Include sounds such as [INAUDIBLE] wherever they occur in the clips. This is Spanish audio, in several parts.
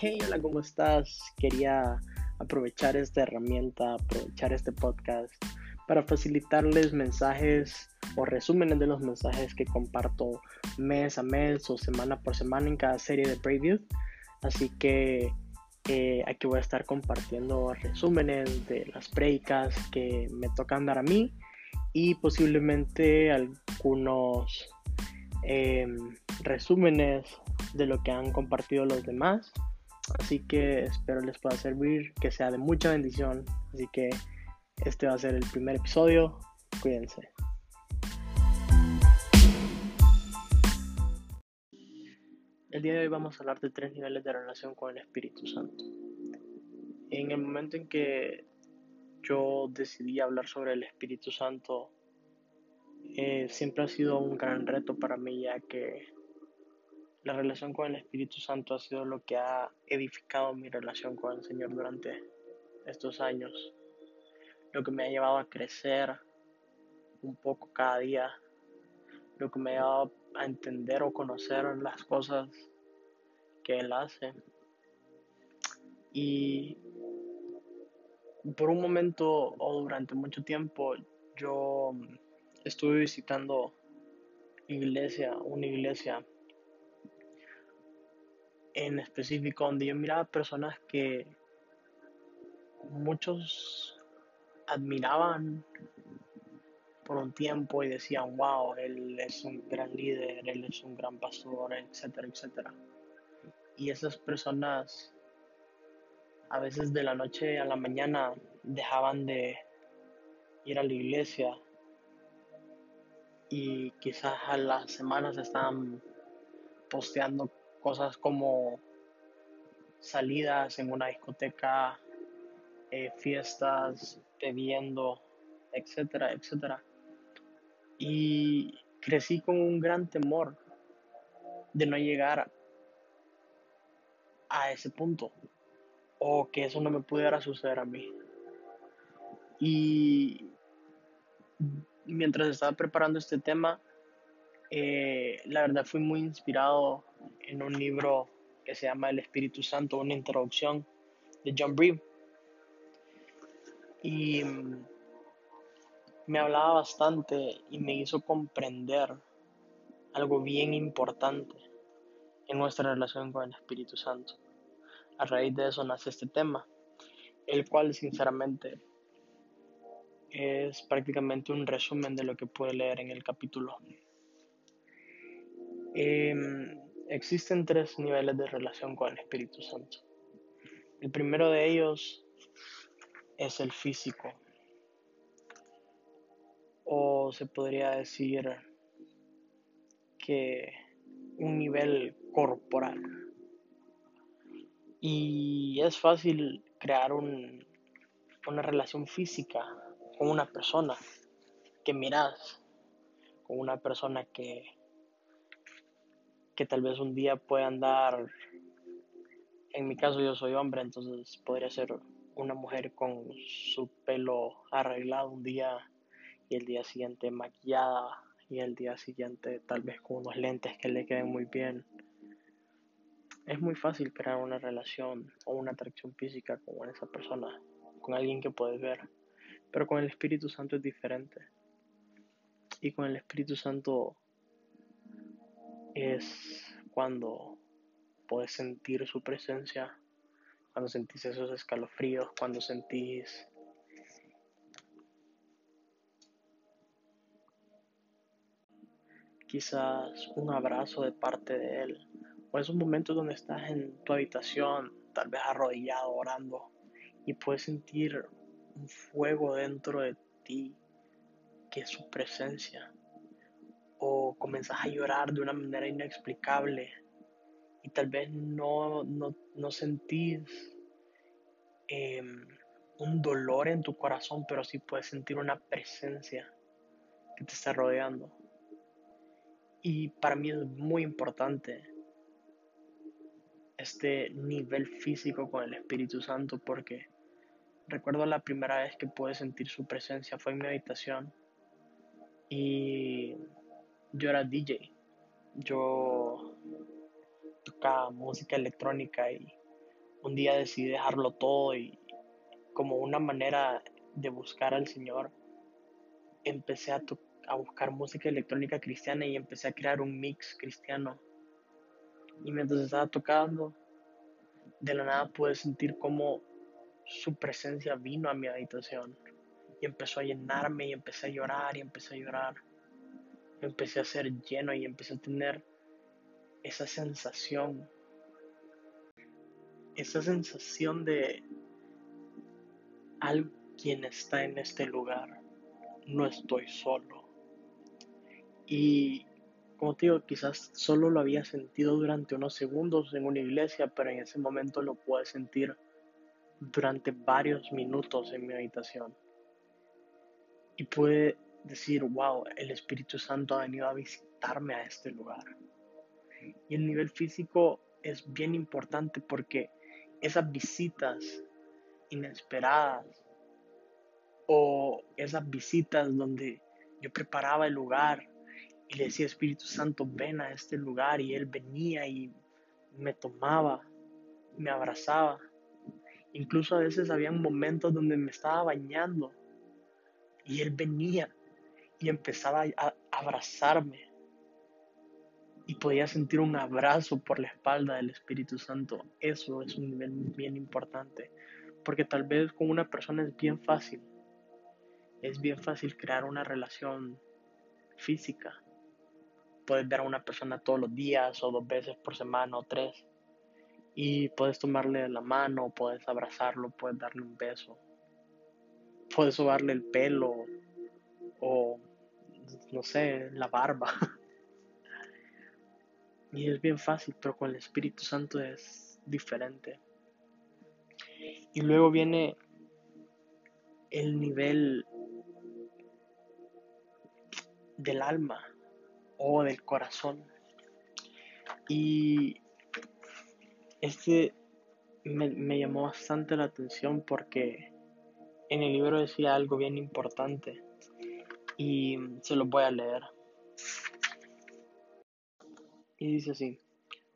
Hey, hola, ¿cómo estás? Quería aprovechar esta herramienta, aprovechar este podcast para facilitarles mensajes o resúmenes de los mensajes que comparto mes a mes o semana por semana en cada serie de previews. Así que eh, aquí voy a estar compartiendo resúmenes de las predicas que me tocan dar a mí y posiblemente algunos em, resúmenes de lo que han compartido los demás. Así que espero les pueda servir, que sea de mucha bendición. Así que este va a ser el primer episodio. Cuídense. El día de hoy vamos a hablar de tres niveles de relación con el Espíritu Santo. En el momento en que yo decidí hablar sobre el Espíritu Santo, eh, siempre ha sido un gran reto para mí ya que la relación con el Espíritu Santo ha sido lo que ha edificado mi relación con el Señor durante estos años. Lo que me ha llevado a crecer un poco cada día. Lo que me ha llevado a entender o conocer las cosas que Él hace. Y por un momento o durante mucho tiempo yo estuve visitando iglesia, una iglesia en específico donde yo miraba personas que muchos admiraban por un tiempo y decían, wow, él es un gran líder, él es un gran pastor, etcétera, etcétera. Y esas personas a veces de la noche a la mañana dejaban de ir a la iglesia y quizás a las semanas estaban posteando cosas como salidas en una discoteca, eh, fiestas, bebiendo, etcétera, etcétera. Y crecí con un gran temor de no llegar a ese punto o que eso no me pudiera suceder a mí. Y mientras estaba preparando este tema, eh, la verdad fui muy inspirado en un libro que se llama El Espíritu Santo, una introducción de John Breve. Y mm, me hablaba bastante y me hizo comprender algo bien importante en nuestra relación con el Espíritu Santo. A raíz de eso nace este tema, el cual sinceramente es prácticamente un resumen de lo que puede leer en el capítulo. Em, existen tres niveles de relación con el Espíritu Santo. El primero de ellos es el físico, o se podría decir que un nivel corporal. Y es fácil crear un, una relación física con una persona que miras, con una persona que que tal vez un día pueda andar, en mi caso yo soy hombre, entonces podría ser una mujer con su pelo arreglado un día y el día siguiente maquillada y el día siguiente tal vez con unos lentes que le queden muy bien. Es muy fácil crear una relación o una atracción física con esa persona, con alguien que puedes ver, pero con el Espíritu Santo es diferente. Y con el Espíritu Santo es cuando puedes sentir su presencia, cuando sentís esos escalofríos, cuando sentís quizás un abrazo de parte de él, o esos momentos donde estás en tu habitación, tal vez arrodillado orando, y puedes sentir un fuego dentro de ti, que es su presencia o comenzás a llorar de una manera inexplicable y tal vez no, no, sentís em, un dolor en tu corazón, pero sí puedes sentir una presencia que te está rodeando. Y para mí es muy importante este nivel físico con el Espíritu Santo porque recuerdo la primera vez que pude sentir su presencia fue en mi habitación y yo era DJ. Yo tocaba música electrónica y un día decidí dejarlo todo y como una manera de buscar al Señor, empecé a, a buscar música electrónica cristiana y empecé a crear un mix cristiano. Y mientras estaba tocando, de la nada pude sentir como su presencia vino a mi habitación y empezó a llenarme y empecé a llorar y empecé a llorar. Empecé a ser lleno y empecé a tener esa sensación, esa sensación de alguien está en este lugar, no estoy solo. Y como te digo, quizás solo lo había sentido durante unos segundos en una iglesia, pero en ese momento lo pude sentir durante varios minutos en mi habitación. Y pude decir, wow, el Espíritu Santo ha venido a visitarme a este lugar. Y el nivel físico es bien importante porque esas visitas inesperadas o esas visitas donde yo preparaba el lugar y le decía Espíritu Santo, ven a este lugar y Él venía y me tomaba, me abrazaba. Incluso a veces había momentos donde me estaba bañando y Él venía y empezaba a abrazarme. Y podía sentir un abrazo por la espalda del Espíritu Santo. Eso es un nivel bien importante. Porque tal vez con una persona es bien fácil. Es bien fácil crear una relación física. Puedes ver a una persona todos los días o dos veces por semana o tres. Y puedes tomarle la mano, puedes abrazarlo, puedes darle un beso. Puedes sobarle el pelo o no sé, la barba. [LAUGHS] y es bien fácil, pero con el Espíritu Santo es diferente. Y luego viene el nivel del alma o del corazón. Y este me, llamó bastante la atención porque en el libro decía algo bien importante y se los voy a leer. Y dice así,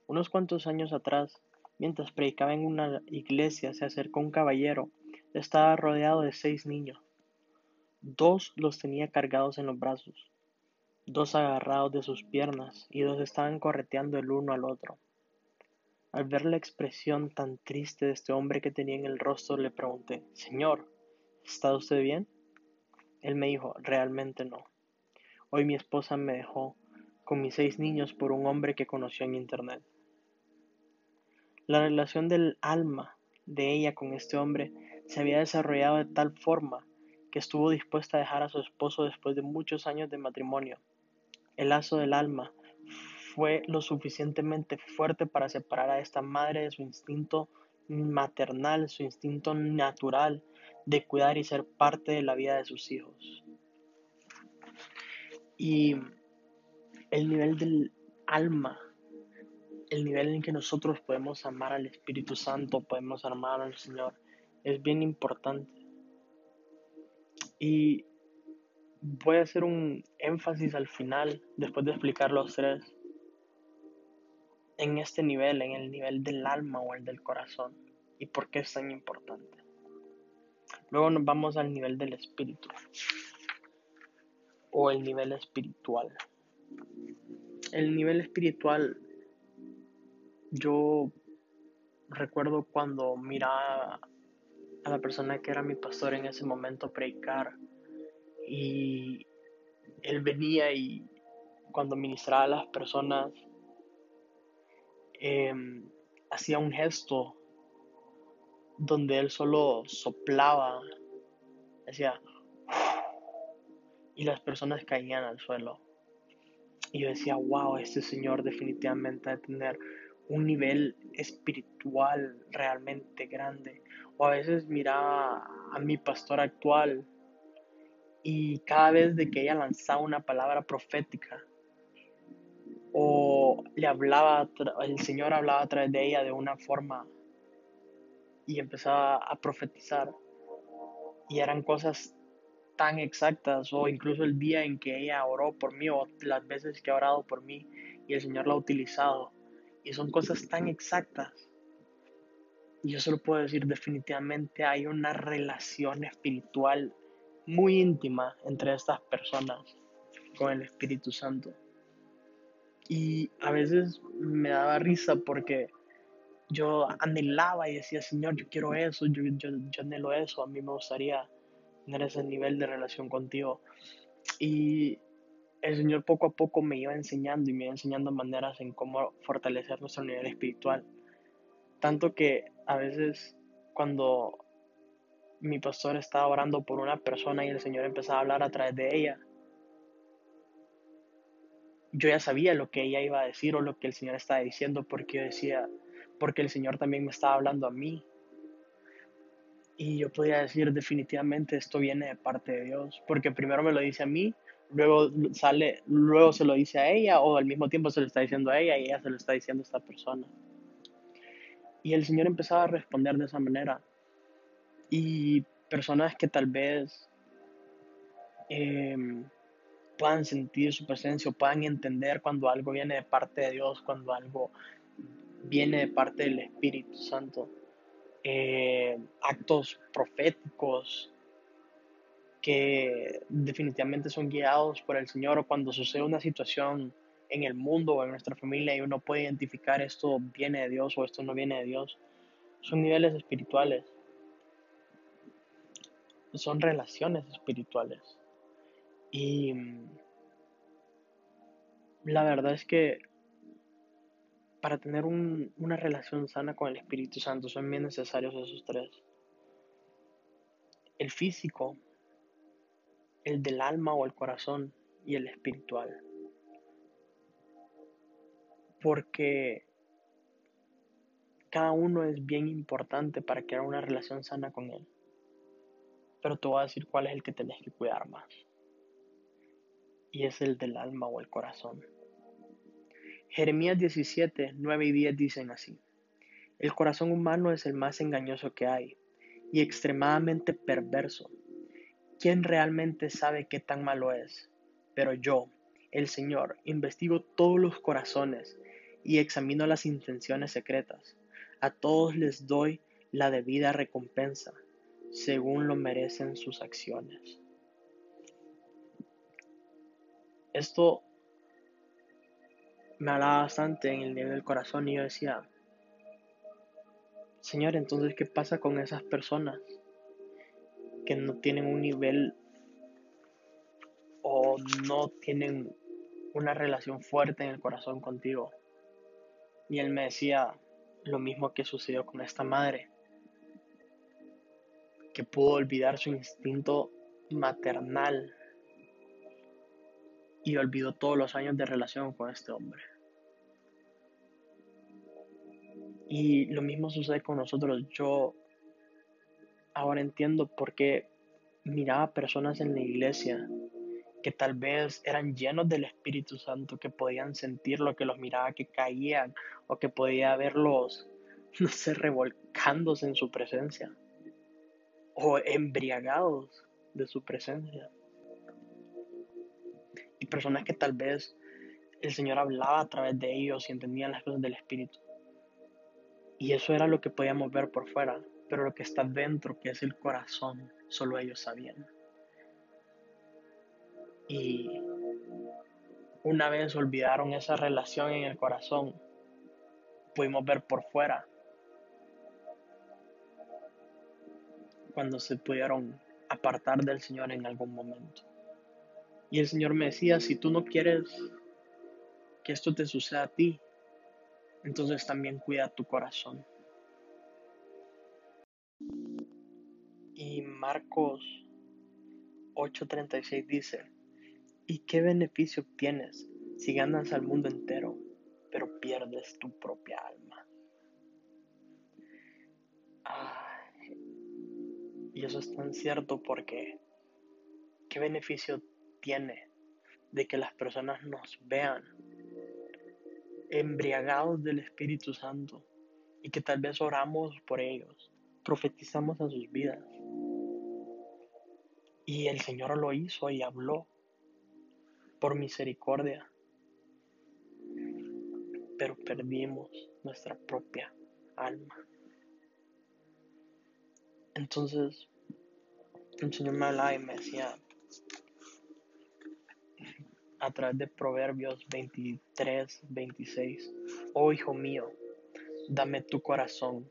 unos cuantos años atrás, mientras predicaba en una iglesia, se acercó un caballero. Estaba rodeado de seis niños. Dos los tenía cargados en los brazos, dos agarrados de sus piernas y dos estaban correteando el uno al otro. Al ver la expresión tan triste de este hombre que tenía en el rostro, le pregunté, Señor, ¿está usted bien? Él me dijo, realmente no. Hoy mi esposa me dejó con mis seis niños por un hombre que conoció en internet. La relación del alma de ella con este hombre se había desarrollado de tal forma que estuvo dispuesta a dejar a su esposo después de muchos años de matrimonio. El lazo del alma fue lo suficientemente fuerte para separar a esta madre de su instinto maternal, su instinto natural de cuidar y ser parte de la vida de sus hijos. Y el nivel del alma, el nivel en que nosotros podemos amar al Espíritu Santo, podemos amar al Señor, es bien importante. Y voy a hacer un énfasis al final, después de explicar los tres, en este nivel, en el nivel del alma o el del corazón, y por qué es tan importante. Luego nos vamos al nivel del espíritu o el nivel espiritual. El nivel espiritual, yo recuerdo cuando miraba a la persona que era mi pastor en ese momento predicar y él venía y cuando ministraba a las personas em, hacía un gesto donde él solo soplaba, decía, y las personas caían al suelo. Y yo decía, wow, este señor definitivamente debe tener un nivel espiritual realmente grande. O a veces miraba a mi pastor actual y cada vez que ella lanzaba una palabra profética o le hablaba, el Señor hablaba a través de ella de una forma y empezaba a profetizar. Y eran cosas tan exactas, o incluso el día en que ella oró por mí, o las veces que ha orado por mí, y el Señor la ha utilizado. Y son cosas tan exactas Y yo solo puedo decir definitivamente hay una relación espiritual muy íntima entre estas personas con el Espíritu Santo. Y a veces me daba risa porque yo anhelaba y decía, Señor, yo quiero eso, yo, yo, anhelo eso, a mí me gustaría tener ese nivel de relación contigo. Y el Señor poco a poco me iba enseñando y me iba enseñando maneras en cómo fortalecer nuestro nivel espiritual. Tanto que a veces cuando mi pastor estaba orando por una persona y el Señor empezaba a hablar a través de ella, yo ya sabía lo que ella iba a decir o lo que el Señor estaba diciendo porque yo decía, porque el Señor también me estaba hablando a mí. Y yo podía decir definitivamente esto viene de parte de Dios, porque primero me lo dice a mí, luego sale, luego se lo dice a ella o al mismo tiempo se lo está diciendo a ella y ella se lo está diciendo a esta persona. Y el Señor empezaba a responder de esa manera. Y personas que tal vez em, puedan sentir su presencia o puedan entender cuando algo viene de parte de Dios, cuando algo viene de parte del Espíritu Santo. Eh, actos proféticos que definitivamente son guiados por el Señor o cuando sucede una situación en el mundo o en nuestra familia y uno puede identificar esto viene de Dios o esto no viene de Dios. Son niveles espirituales. Son relaciones espirituales. Y la verdad es que para tener una relación sana con el Espíritu Santo son bien necesarios esos tres. El físico, el del alma o el corazón y el espiritual. Porque cada uno es bien importante para crear una relación sana con Él. Pero te voy a decir cuál es el que tenés que cuidar más y es el del alma o el corazón. Jeremías 17, 9 y 10 dicen así. El corazón humano es el más engañoso que hay y extremadamente perverso. ¿Quién realmente sabe qué tan malo es? Pero yo, el Señor, investigo todos los corazones y examino las intenciones secretas. A todos les doy la debida recompensa, según lo merecen sus acciones. Esto me hablaba bastante en el nivel del corazón y yo decía, Señor, entonces, ¿qué pasa con esas personas que no tienen un nivel o no tienen una relación fuerte en el corazón contigo? Y él me decía lo mismo que sucedió con esta madre, que pudo olvidar su instinto maternal y olvidó todos los años de relación con este hombre. Y lo mismo sucede con nosotros. Yo ahora entiendo por qué miraba personas en la iglesia que tal vez eran llenos del Espíritu Santo, que podían sentir lo que los miraba, que caían, o que podía verlos, [LAUGHS] no sé, revolcándose en su presencia, o embriagados de su presencia y personas que tal vez el Señor hablaba a través de ellos y entendían las cosas del Espíritu. Y eso era lo que podíamos ver por fuera, pero lo que está dentro, que es el corazón, solo ellos sabían. Y una vez olvidaron esa relación en el corazón, pudimos ver por fuera cuando se pudieron apartar del Señor en algún momento. Y el Señor me decía, si tú no quieres que esto te suceda a ti, entonces también cuida tu corazón. Y Marcos 8:36 dice, ¿y qué beneficio obtienes si ganas al mundo entero, pero pierdes tu propia alma? y eso es tan cierto porque ¿qué beneficio tiene de que las personas nos vean embriagados del Espíritu Santo y que tal vez oramos por ellos, profetizamos a sus vidas. Y el Señor lo hizo y habló por misericordia, pero perdimos nuestra propia alma. Entonces, el Señor me hablaba y me decía, a través de Proverbios 23, 26, oh hijo mío, dame tu corazón,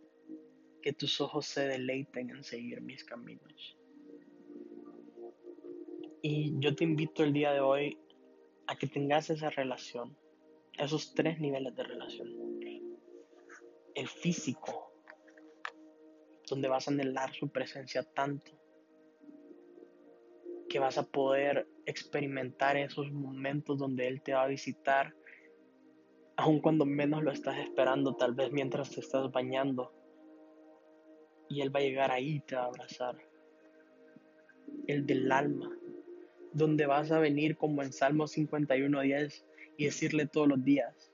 que tus ojos se deleiten en seguir mis caminos. Y yo te invito el día de hoy a que tengas esa relación, esos tres niveles de relación. El físico, donde vas a anhelar su presencia tanto que vas a poder experimentar esos momentos donde Él te va a visitar, aun cuando menos lo estás esperando, tal vez mientras te estás bañando. Y Él va a llegar ahí y te va a abrazar. El del alma, donde vas a venir como en Salmo 51.10 y decirle todos los días,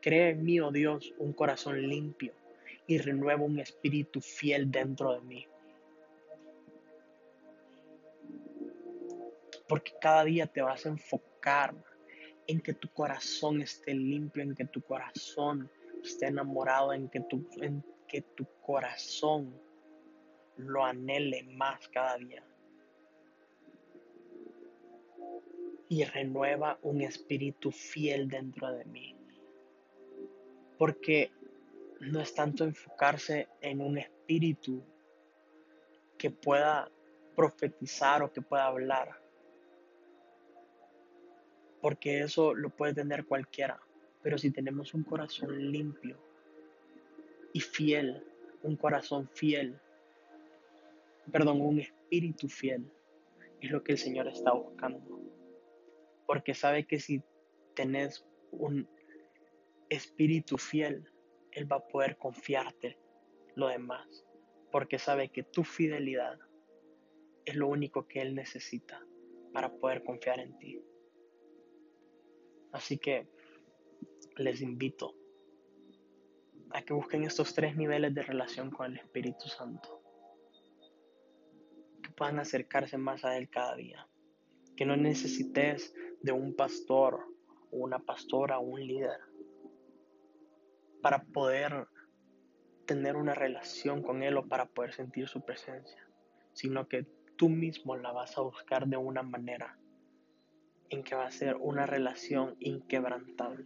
cree en mí, oh Dios, un corazón limpio y renueva un espíritu fiel dentro de mí. Porque cada día te vas a enfocar en que tu corazón esté limpio, en que tu corazón esté enamorado, en que tu, en que tu corazón lo anhele más cada día. Y renueva un espíritu fiel dentro de mí. Porque no es tanto enfocarse en un espíritu que pueda profetizar o que pueda hablar, porque eso lo puede tener cualquiera. Pero si tenemos un corazón limpio y fiel, un corazón fiel, perdón, un espíritu fiel, es lo que el Señor está buscando. Porque sabe que si tenés un espíritu fiel, Él va a poder confiarte lo demás. Porque sabe que tu fidelidad es lo único que Él necesita para poder confiar en ti. Así que les invito a que busquen estos tres niveles de relación con el Espíritu Santo. Que puedan acercarse más a Él cada día. Que no necesites de un pastor o una pastora o un líder para poder tener una relación con Él o para poder sentir su presencia, sino que tú mismo la vas a buscar de una manera en que va a ser una relación inquebrantable.